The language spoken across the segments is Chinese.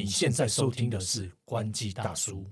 你现在收听的是关机大叔。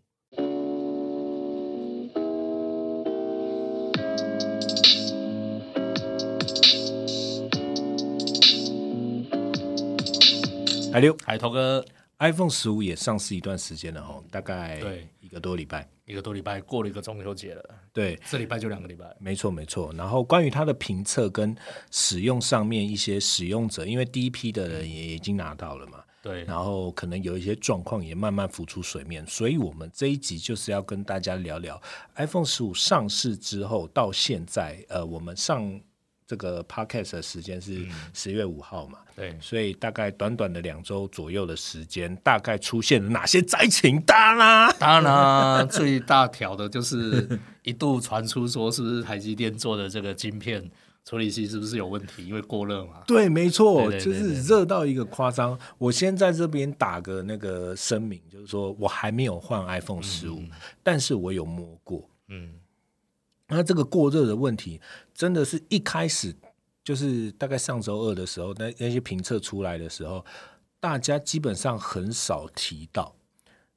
海六海涛哥，iPhone 十五也上市一段时间了哈，大概对一个多礼拜。一个多礼拜过了一个中秋节了，对，这礼拜就两个礼拜。没错没错。然后关于它的评测跟使用上面一些使用者，因为第一批的人也已经拿到了嘛，对，然后可能有一些状况也慢慢浮出水面，所以我们这一集就是要跟大家聊聊 iPhone 十五上市之后到现在，呃，我们上这个 Podcast 的时间是十月五号嘛，对，所以大概短短的两周左右的时间，大概出现了哪些灾情？单啦、当然啦，最大条的就是一度传出说，是不是台积电做的这个晶片处理器是不是有问题，因为过热嘛？对，没错，对对对就是热到一个夸张。我先在这边打个那个声明，就是说我还没有换 iPhone 十五、但是我有摸过。嗯，那这个过热的问题，真的是一开始就是大概上周二的时候，那那些评测出来的时候，大家基本上很少提到。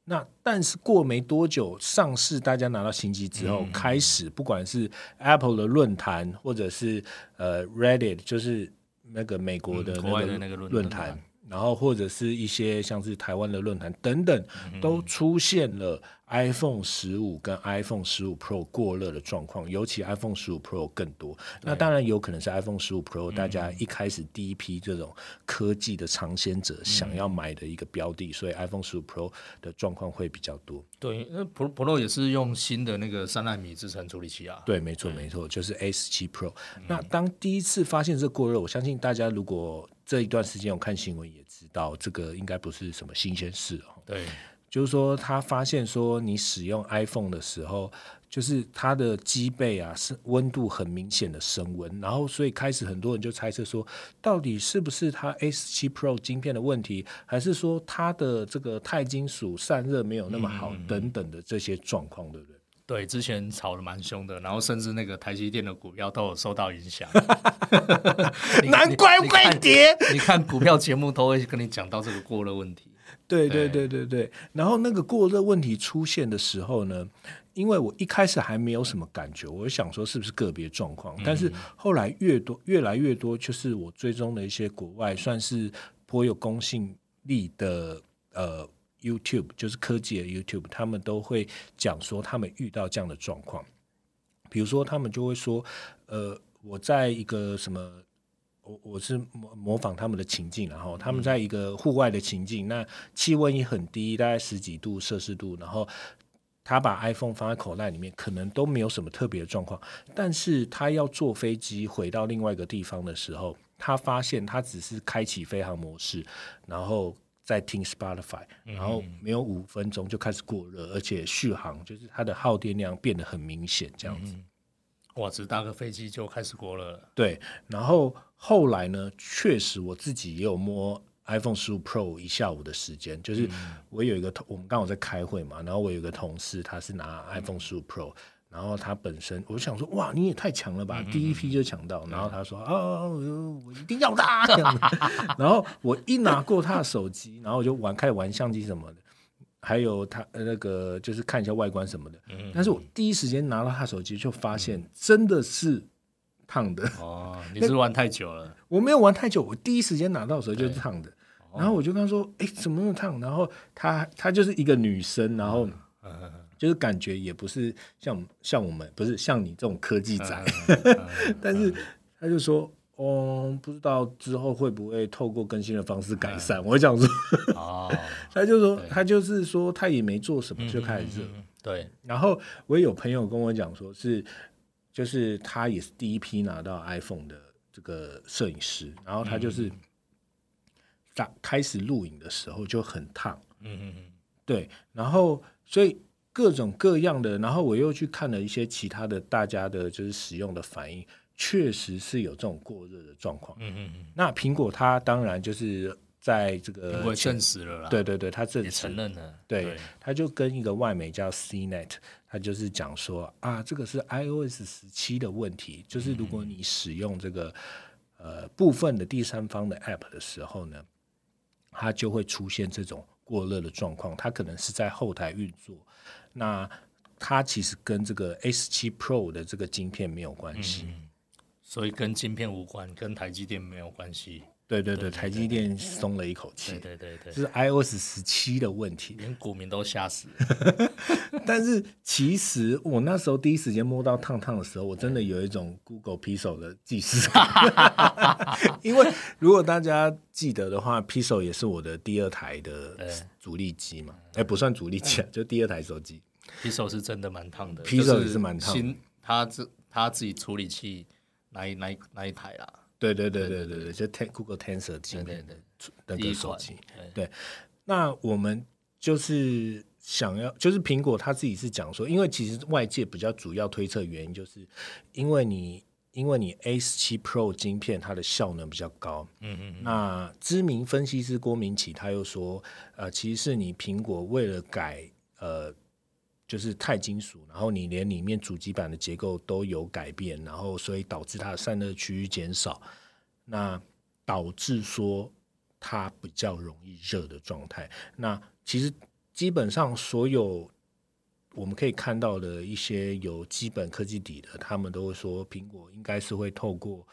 那但是过没多久上市，大家拿到新机之后，开始不管是 Apple 的论坛，或者是呃 Reddit，就是那个美国的嗯国外那个的那个论坛，然后或者是一些像是台湾的论坛等等，都出现了 iPhone 十五跟 iPhone 十五 Pro 过热的状况，尤其 iPhone 十五 Pro 更多。那当然有可能是 iPhone 十五 Pro 大家一开始第一批这种科技的尝鲜者想要买的一个标的，所以 iPhone 十五 Pro 的状况会比较多。对，那 Pro Pro 也是用新的那个三纳米制程处理器啊。对，没错，没错，就是 A 十七 Pro。那当第一次发现这过热，我相信大家如果这一段时间我看新闻，也知道这个应该不是什么新鲜事哦。对，就是说，他发现说，你使用 iPhone 的时候，就是它的机背啊，是温度很明显的升温，然后所以开始很多人就猜测说，到底是不是它十七 Pro 晶片的问题，还是说它的这个钛金属散热没有那么好，等等的这些状况，对不对？对，之前炒得蛮凶的，然后甚至那个台积电的股票都有受到影响。难怪会跌。你看股票节目都会跟你讲到这个过热问题。对对对对对，然后那个过热问题出现的时候呢，因为我一开始还没有什么感觉，我想说是不是个别状况，但是后来越多越来越多，就是我追踪的一些国外算是颇有公信力的呃 YouTube，就是科技的 YouTube，他们都会讲说他们遇到这样的状况，比如说他们就会说，呃，我在一个什么。我我是模模仿他们的情境，然后他们在一个户外的情境，那气温也很低，大概十几度摄氏度，然后他把 iPhone 放在口袋里面，可能都没有什么特别的状况，但是他要坐飞机回到另外一个地方的时候，他发现他只是开启飞行模式，然后再听 Spotify，然后没有五分钟就开始过热，而且续航就是它的耗电量变得很明显，这样子。哇，只搭个飞机就开始过热了。对，然后后来呢，确实我自己也有摸 iPhone 十五 Pro 一下午的时间，就是我有一个同，我们刚好在开会嘛，然后我有一个同事他是拿 iPhone 十五 Pro，然后他本身我就想说，哇，你也太强了吧，第一批就抢到，然后他说啊，我我一定要的 然后我一拿过他的手机，然后我就玩开始玩相机什么的。还有他呃那个就是看一下外观什么的，但是我第一时间拿到他手机就发现真的是烫的，哦，你是玩太久了？我没有玩太久，我第一时间拿到的时候就是烫的，然后我就跟他说：“哎、怎么那么烫？”然后他他就是一个女生，然后就是感觉也不是像像我们不是像你这种科技宅，但是他就说：“哦，不知道之后会不会透过更新的方式改善。我想说，哦，他就说他就是说他也没做什么就开始热，嗯对，然后我也有朋友跟我讲说是，就是他也是第一批拿到 iPhone 的这个摄影师，然后他就是打开始录影的时候就很烫，嗯嗯嗯，对，然后所以各种各样的，然后我又去看了一些其他的大家的就是使用的反应，确实是有这种过热的状况。嗯嗯嗯，那苹果它当然就是在这个我也证实了啦，对对对，它证也实承认了，对，它就跟一个外媒叫 CNET，它就是讲说啊，这个是 iOS 十七的问题，就是如果你使用这个呃部分的第三方的 App 的时候呢，它就会出现这种过热的状况，它可能是在后台运作。那它其实跟这个 S 七 Pro 的这个晶片没有关系。所以跟晶片无关，跟台积电没有关系。对对对，台积电松了一口气。对对对，这是 iOS 十七的问题，连股民都吓死。但是其实我那时候第一时间摸到烫烫的时候，我真的有一种 Google Pixel 的既视感。因为如果大家记得的话，Pixel 也是我的第二台的主力机嘛，哎，不算主力机啊，就第二台手机。Pixel 是真的蛮烫的，Pixel 也是蛮烫。新他自他自己处理器哪一哪一那一台啦。对对对对对对，就 Ten Google Tensor 芯片的那个手机。对，那我们就是想要，就是苹果他自己是讲说，因为其实外界比较主要推测原因，就是因为你因为你 A 十七 Pro 晶片它的效能比较高。嗯嗯。那知名分析师郭明启他又说，呃，其实是你苹果为了改呃。就是钛金属，然后你连里面主机板的结构都有改变，然后所以导致它的散热区域减少，那导致说它比较容易热的状态。那其实基本上所有我们可以看到的一些有基本科技底的，他们都会说苹果应该是会透过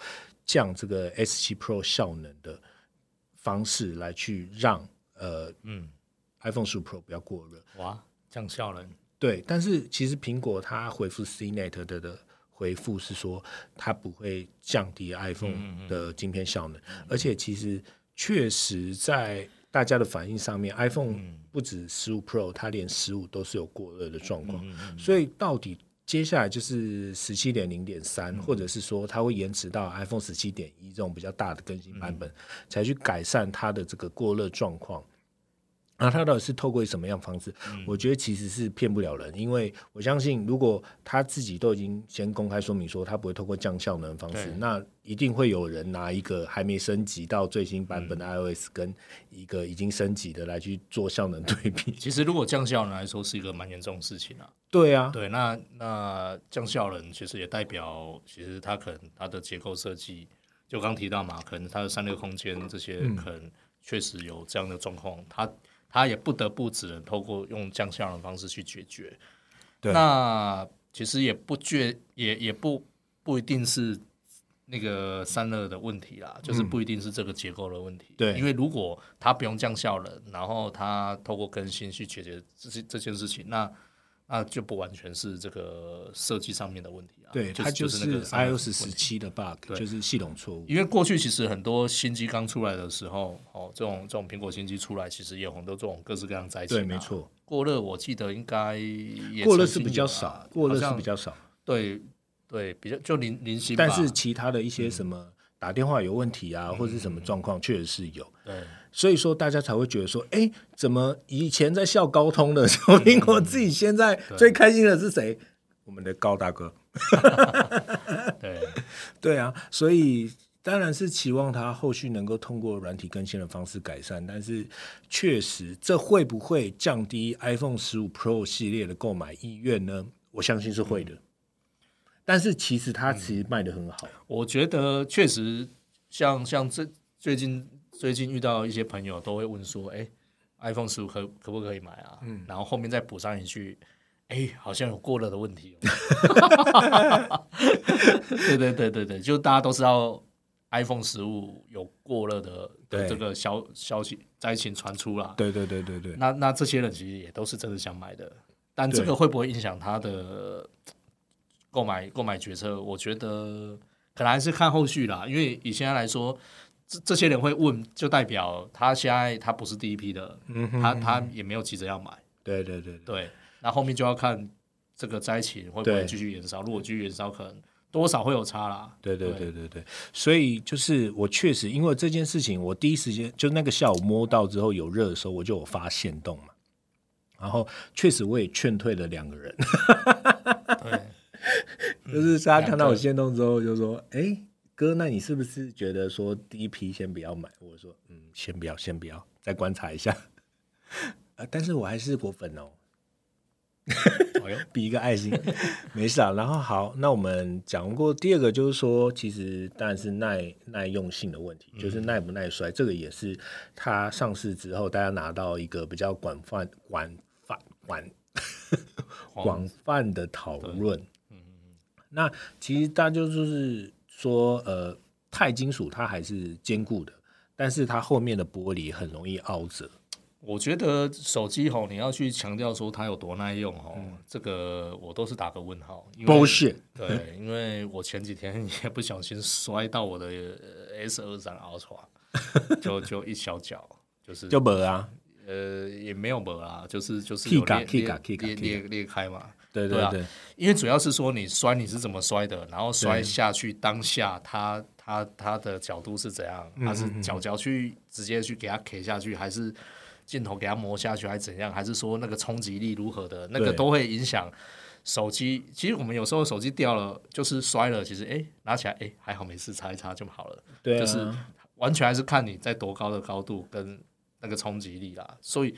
降这个 S 七 Pro 效能的方式来去让呃嗯 iPhone 十五 Pro 不要过热。哇，降效能。对，但是其实苹果它回复 CNET 的的回复是说，它不会降低 iPhone 的晶片效能，而且其实确实在大家的反应上面，iPhone 不止十五 Pro，它连十五都是有过热的状况，所以到底接下来就是十七点零点三，或者是说它会延迟到 iPhone 十七点一这种比较大的更新版本，才去改善它的这个过热状况。那他到底是透过什么样方式？我觉得其实是骗不了人，因为我相信，如果他自己都已经先公开说明说他不会透过降效能的方式，那一定会有人拿一个还没升级到最新版本的 iOS 跟一个已经升级的来去做效能对比。其实，如果降效能来说是一个蛮严重的事情啊。对啊，对，那那降效能其实也代表，其实它可能它的结构设计，就刚提到嘛，可能它的散热空间这些可能确实有这样的状况，它。他也不得不只能透过用降效的方式去解决。那其实也不绝，也也不不一定是那个散热的问题啦，就是不一定是这个结构的问题。对，因为如果他不用降效了，然后他透过更新去解决这些这件事情，那。那就不完全是这个设计上面的问题啊，对，它就是那个 iOS 十七的 bug，就是系统错误。因为过去其实很多新机刚出来的时候，哦，这种这种苹果新机出来，其实也有很多这种各式各样灾情。对，没错。过热，我记得应该过热是比较少，过热是比较少。对对，比较就零零星。但是其他的一些什么打电话有问题啊，或者是什么状况，确实是有。对。所以说，大家才会觉得说，哎，怎么以前在笑高通的时候，苹果自己现在最开心的是谁？我们的高大哥。对对啊，所以当然是期望他后续能够通过软体更新的方式改善，但是确实，这会不会降低 iPhone 十五 Pro 系列的购买意愿呢？我相信是会的。但是其实它其实卖的很好，我觉得确实像像这最近。最近遇到一些朋友都会问说：“哎，iPhone 十五可可不可以买啊？”嗯，然后后面再补上一句：“哎，好像有过热的问题。”对对对对对，就大家都知道 iPhone 十五有过热的这个消消息灾情传出了。对对对对对。那那这些人其实也都是真的想买的，但这个会不会影响他的购买购买决策？我觉得可能还是看后续啦，因为以现在来说。这这些人会问，就代表他现在他不是第一批的，他他也没有急着要买。对对对对，那后面就要看这个灾情会不会继续延烧。如果继续延烧，可能多少会有差啦。对对对对对，所以就是我确实因为这件事情，我第一时间就那个下午摸到之后有热的时候，我就有发现动嘛。然后确实我也劝退了两个人。对，就是大家看到我现动之后，就说：“哎。”哥，那你是不是觉得说第一批先不要买？我说，嗯，先不要，先不要，再观察一下。呃，但是我还是果粉哦。比一个爱心，没事啊。然后好，那我们讲过第二个，就是说，其实当然是耐耐用性的问题，就是耐不耐摔，这个也是它上市之后大家拿到一个比较广泛、广泛、广广泛的讨论。嗯嗯那其实大家就是说，呃，钛金属它还是坚固的，但是它后面的玻璃很容易凹折。我觉得手机吼，你要去强调说它有多耐用吼，这个我都是打个问号。不是，对，因为我前几天也不小心摔到我的 S 二三 Ultra，就就一小脚，就是就没啊，呃，也没有没啊，就是就是裂裂裂裂裂开嘛。对对对，因为主要是说你摔你是怎么摔的，然后摔下去当下它它它的角度是怎样，它是脚脚去直接去给它 K 下去，还是？镜头给它磨下去还是怎样？还是说那个冲击力如何的？那个都会影响手机。其实我们有时候手机掉了，就是摔了，其实哎拿起来哎还好没事，擦一擦就好了。对，就是完全还是看你在多高的高度跟那个冲击力啦。所以，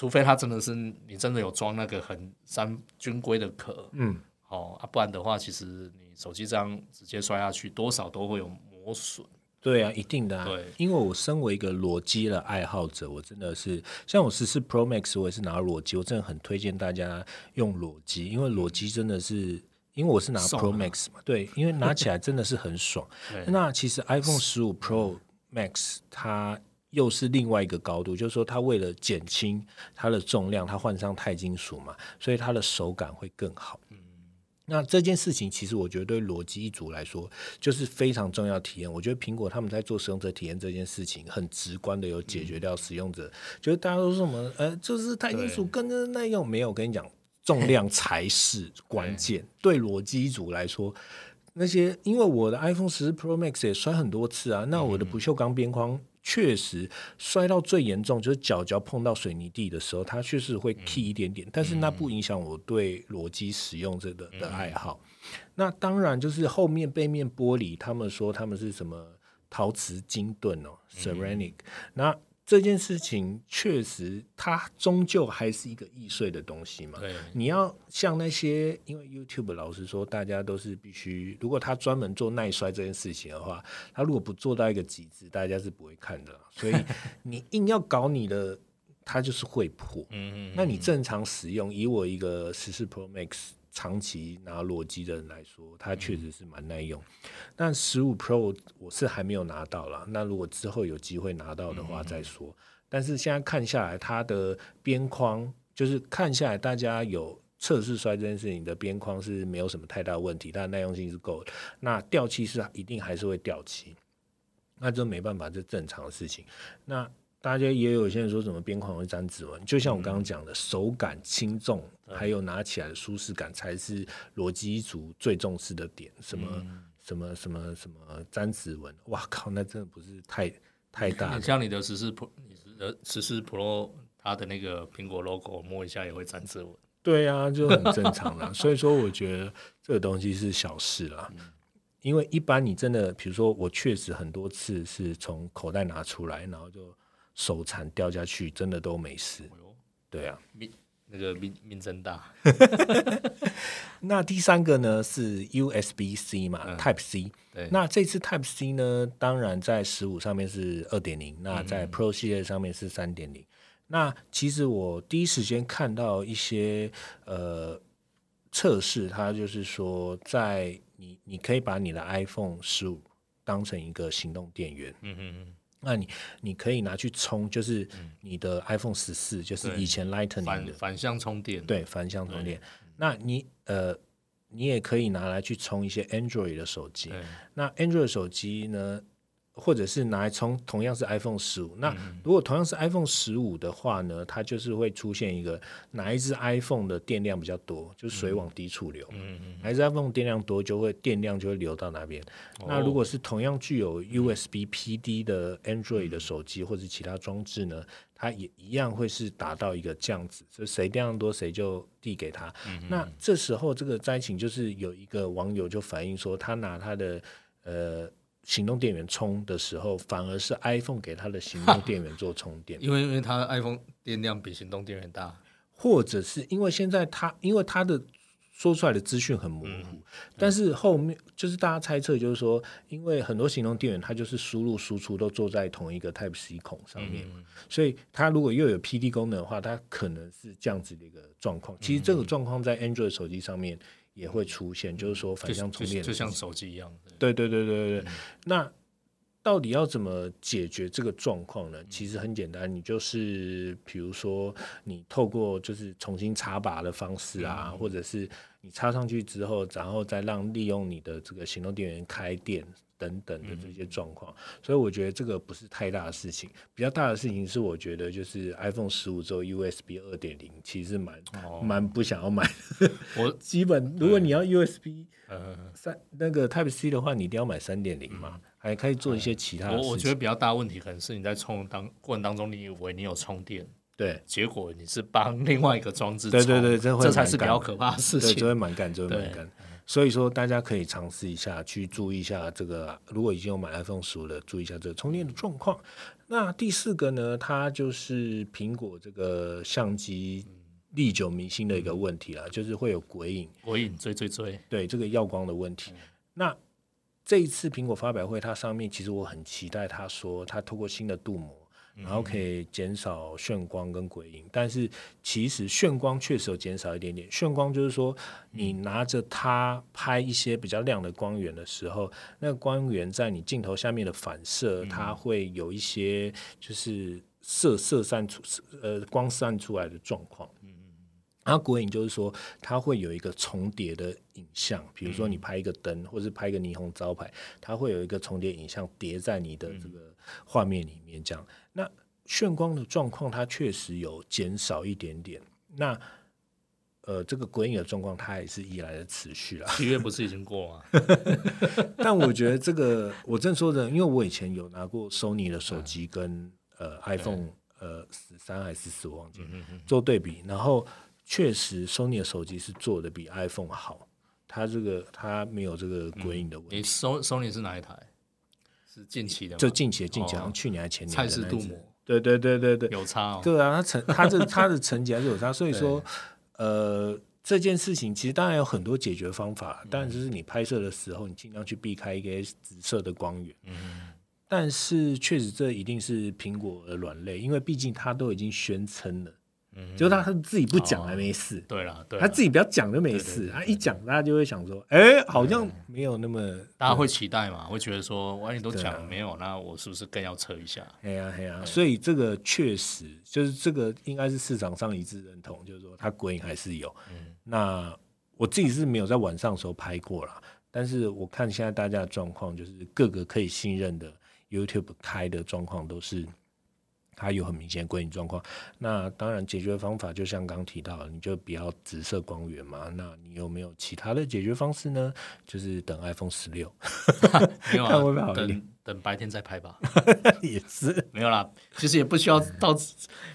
除非它真的是你真的有装那个很三军规的壳，嗯，哦啊，不然的话，其实你手机这样直接摔下去，多少都会有磨损。对啊，一定的。对，因为我身为一个裸机的爱好者，我真的是像我十四 Pro Max，我也是拿裸机，我真的很推荐大家用裸机，因为裸机真的是，因为我是拿 Pro Max 嘛，对，因为拿起来真的是很爽。那其实 iPhone 十五 Pro Max 它又是另外一个高度，就是说它为了减轻它的重量，它换上钛金属嘛，所以它的手感会更好。那这件事情，其实我觉得对裸机一族来说，就是非常重要体验。我觉得苹果他们在做使用者体验这件事情，很直观的有解决掉使用者。就是大家都说什么，呃，就是钛金属更耐用，没有。跟你讲，重量才是关键。对裸机一族来说，那些因为我的 iPhone 十 Pro Max 也摔很多次啊，那我的不锈钢边框。确实摔到最严重，就是脚脚碰到水泥地的时候，它确实会 key 一点点，但是那不影响我对裸机使用这个的爱好。那当然就是后面背面玻璃，他们说他们是什么陶瓷金盾哦，ceramic。那这件事情确实，它终究还是一个易碎的东西嘛。对，你要像那些，因为 YouTube 老实说，大家都是必须，如果他专门做耐摔这件事情的话，他如果不做到一个极致，大家是不会看的。所以 你硬要搞你的，它就是会破。嗯嗯。那你正常使用，以我一个十四 Pro Max。长期拿裸机的人来说，它确实是蛮耐用。但十五 Pro 我是还没有拿到了，那如果之后有机会拿到的话再说。但是现在看下来，它的边框就是看下来，大家有测试摔这件事情的边框是没有什么太大问题，它的耐用性是够的。那掉漆是一定还是会掉漆，那这没办法，这正常的事情。那大家也有些人说什么边框会沾指纹，就像我刚刚讲的，手感轻重，还有拿起来的舒适感，才是裸机族最重视的点。什么什么什么什么沾指纹，哇靠，那真的不是太 太大。像你的十四 Pro，你的十四 Pro，它的那个苹果 logo 摸一下也会沾指纹。对啊，就很正常了。所以说，我觉得这个东西是小事啦。因为一般你真的，比如说我确实很多次是从口袋拿出来，然后就。手残掉下去，真的都没事。对啊，命那个命命真大。那第三个呢是 USB C 嘛，Type C。那这次 Type C 呢，当然在十五上面是二点零，那在 Pro 系列上面是三点零。那其实我第一时间看到一些呃测试，它就是说，在你你可以把你的 iPhone 十五当成一个行动电源。嗯嗯嗯。那你你可以拿去充，就是你的 iPhone 十四，就是以前 Lightning 的反向充电，对，反向充电。那你呃，你也可以拿来去充一些 Android 的手机。那 Android 手机呢？或者是拿来充，同样是 iPhone 十五。那如果同样是 iPhone 十五的话呢，它就是会出现一个哪一只 iPhone 的电量比较多，就是水往低处流。嗯嗯。哪一只 iPhone 电量多，就会电量就会流到那边。那如果是同样具有 USB PD 的 Android 的手机或者其他装置呢，它也一样会是达到一个这样子，就谁电量多谁就递给他。那这时候这个灾情就是有一个网友就反映说，他拿他的呃。行动电源充的时候，反而是 iPhone 给它的行动电源做充电，因为因为它 iPhone 电量比行动电源大，或者是因为现在它因为它的说出来的资讯很模糊，但是后面就是大家猜测，就是说，因为很多行动电源它就是输入输出都坐在同一个 Type C 孔上面，所以它如果又有 PD 功能的话，它可能是这样子的一个状况。其实这个状况在 Android 手机上面也会出现，就是说反向充电，就像手机一样。对对对对对对，那。到底要怎么解决这个状况呢？其实很简单，你就是比如说，你透过就是重新插拔的方式啊，或者是你插上去之后，然后再让利用你的这个行动电源开电等等的这些状况。所以我觉得这个不是太大的事情，比较大的事情是我觉得就是 iPhone 十五之后 USB 二点零其实蛮蛮不想要买。我 基本如果你要 USB 三那个 Type C 的话，你一定要买三点零嘛。还可以做一些其他。我我觉得比较大问题可能是你在充当过程当中，你以为你有充电，对，结果你是帮另外一个装置充，对对对，这才是比较可怕的事情，就会蛮干，就会蛮干。所以说大家可以尝试一下，去注意一下这个。如果已经有买 iPhone 十五的，注意一下这个充电的状况。那第四个呢，它就是苹果这个相机历久弥新的一个问题了，就是会有鬼影，鬼影追追追，对这个耀光的问题。那这一次苹果发表会，它上面其实我很期待，他说他透过新的镀膜，然后可以减少眩光跟鬼影。但是其实眩光确实有减少一点点。眩光就是说，你拿着它拍一些比较亮的光源的时候，那个光源在你镜头下面的反射，它会有一些就是射射散出呃光散出来的状况。然后鬼影就是说，它会有一个重叠的影像，比如说你拍一个灯，或是拍一个霓虹招牌，它会有一个重叠影像叠在你的这个画面里面。这样，那眩光的状况它确实有减少一点点。那呃，这个鬼影的状况它也是依然的持续了。七月不是已经过吗？但我觉得这个我正说的，因为我以前有拿过 Sony 的手机跟呃 iPhone 呃十三还是十四，我忘记做对比，然后。确实，Sony 的手机是做的比 iPhone 好，它这个它没有这个鬼影的问题。你 Sony 是哪一台？是近期的？就近期的，近期，好像去年还前年。蔡司镀膜。对对对对对，有差哦。对啊，他成他这他的成绩还是有差，所以 说，呃，这件事情其实当然有很多解决方法，但就是你拍摄的时候，你尽量去避开一个紫色的光源。嗯。但是确实，这一定是苹果的软肋，因为毕竟它都已经宣称了。就他他自己不讲还没事，对了，对，他自己不要讲就没事，他一讲大家就会想说，哎，好像没有那么，大家会期待嘛，会觉得说，万一都讲没有，那我是不是更要测一下？哎呀哎呀，所以这个确实就是这个应该是市场上一致认同，就是说它鬼影还是有。那我自己是没有在晚上的时候拍过了，但是我看现在大家的状况，就是各个可以信任的 YouTube 开的状况都是。它有很明显的归影状况，那当然解决方法就像刚提到，你就不要直射光源嘛。那你有没有其他的解决方式呢？就是等 iPhone 十六，没有啊，等等白天再拍吧。也是没有啦，其实也不需要到，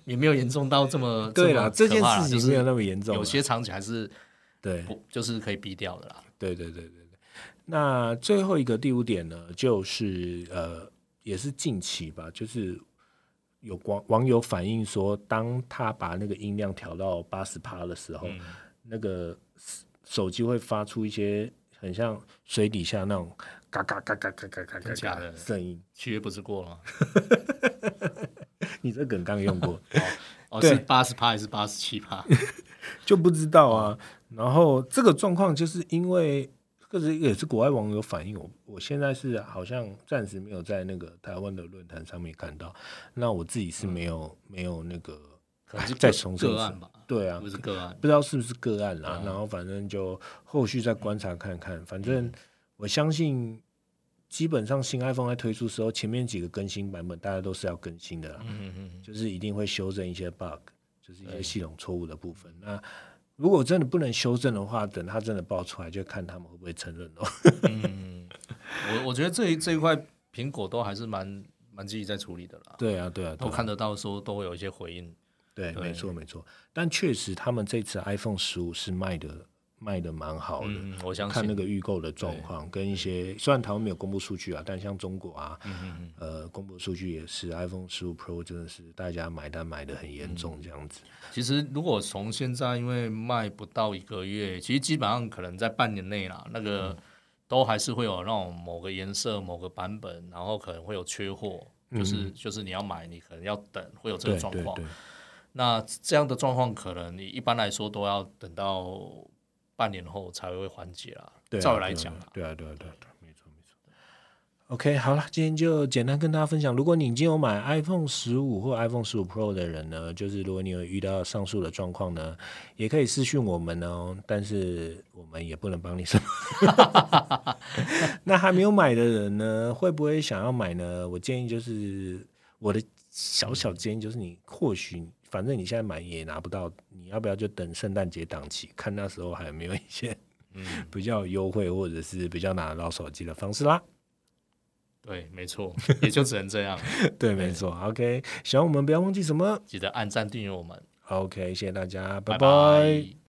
也没有严重到这么对啦，这件事情没有那么严重，有些场景还是对，就是可以避掉的啦。对对对对对。那最后一个第五点呢，就是呃，也是近期吧，就是。有网网友反映说，当他把那个音量调到八十帕的时候，那个手机会发出一些很像水底下那种嘎嘎嘎嘎嘎嘎嘎嘎嘎的声音。七月不是过了？你这梗刚用过 哦？是八十帕还是八十七帕？就不知道啊。然后这个状况就是因为。这是也是国外网友反映，我我现在是好像暂时没有在那个台湾的论坛上面看到，那我自己是没有没有那个，可能是再重申个案吧？对啊，不是个案，不知道是不是个案啦。然后反正就后续再观察看看，反正我相信基本上新 iPhone 在推出时候，前面几个更新版本大家都是要更新的啦，嗯嗯，就是一定会修正一些 bug，就是一些系统错误的部分。那如果真的不能修正的话，等他真的爆出来，就看他们会不会承认哦。嗯，我我觉得这一这一块苹果都还是蛮蛮积极在处理的啦。对啊，对啊，都看得到说都会有一些回应。对，没错没错。但确实，他们这次 iPhone 十五是卖的卖的蛮好的。嗯，我相信看那个预购的状况，跟一些虽然台湾没有公布数据啊，但像中国啊，嗯呃，公布数据也是 iPhone 十五 Pro 真的是大家买单买的很严重这样子。其实如果从现在，因为卖不到一个月，其实基本上可能在半年内啦，那个都还是会有那种某个颜色、某个版本，然后可能会有缺货，就是就是你要买，你可能要等，会有这个状况。那这样的状况，可能你一般来说都要等到半年后才会缓解啦。照来讲，对啊，对啊，对啊，没错，没错。OK，好了，今天就简单跟大家分享。如果你已经有买 iPhone 十五或 iPhone 十五 Pro 的人呢，就是如果你有遇到上述的状况呢，也可以私讯我们哦。但是我们也不能帮你什么。那还没有买的人呢，会不会想要买呢？我建议就是我的小小建议就是，你或许。反正你现在买也拿不到，你要不要就等圣诞节档期，看那时候还有没有一些嗯 比较优惠或者是比较拿得到手机的方式啦？对，没错，也就只能这样。对，没错。OK，喜欢我们不要忘记什么，记得按赞订阅我们。OK，谢谢大家，拜拜。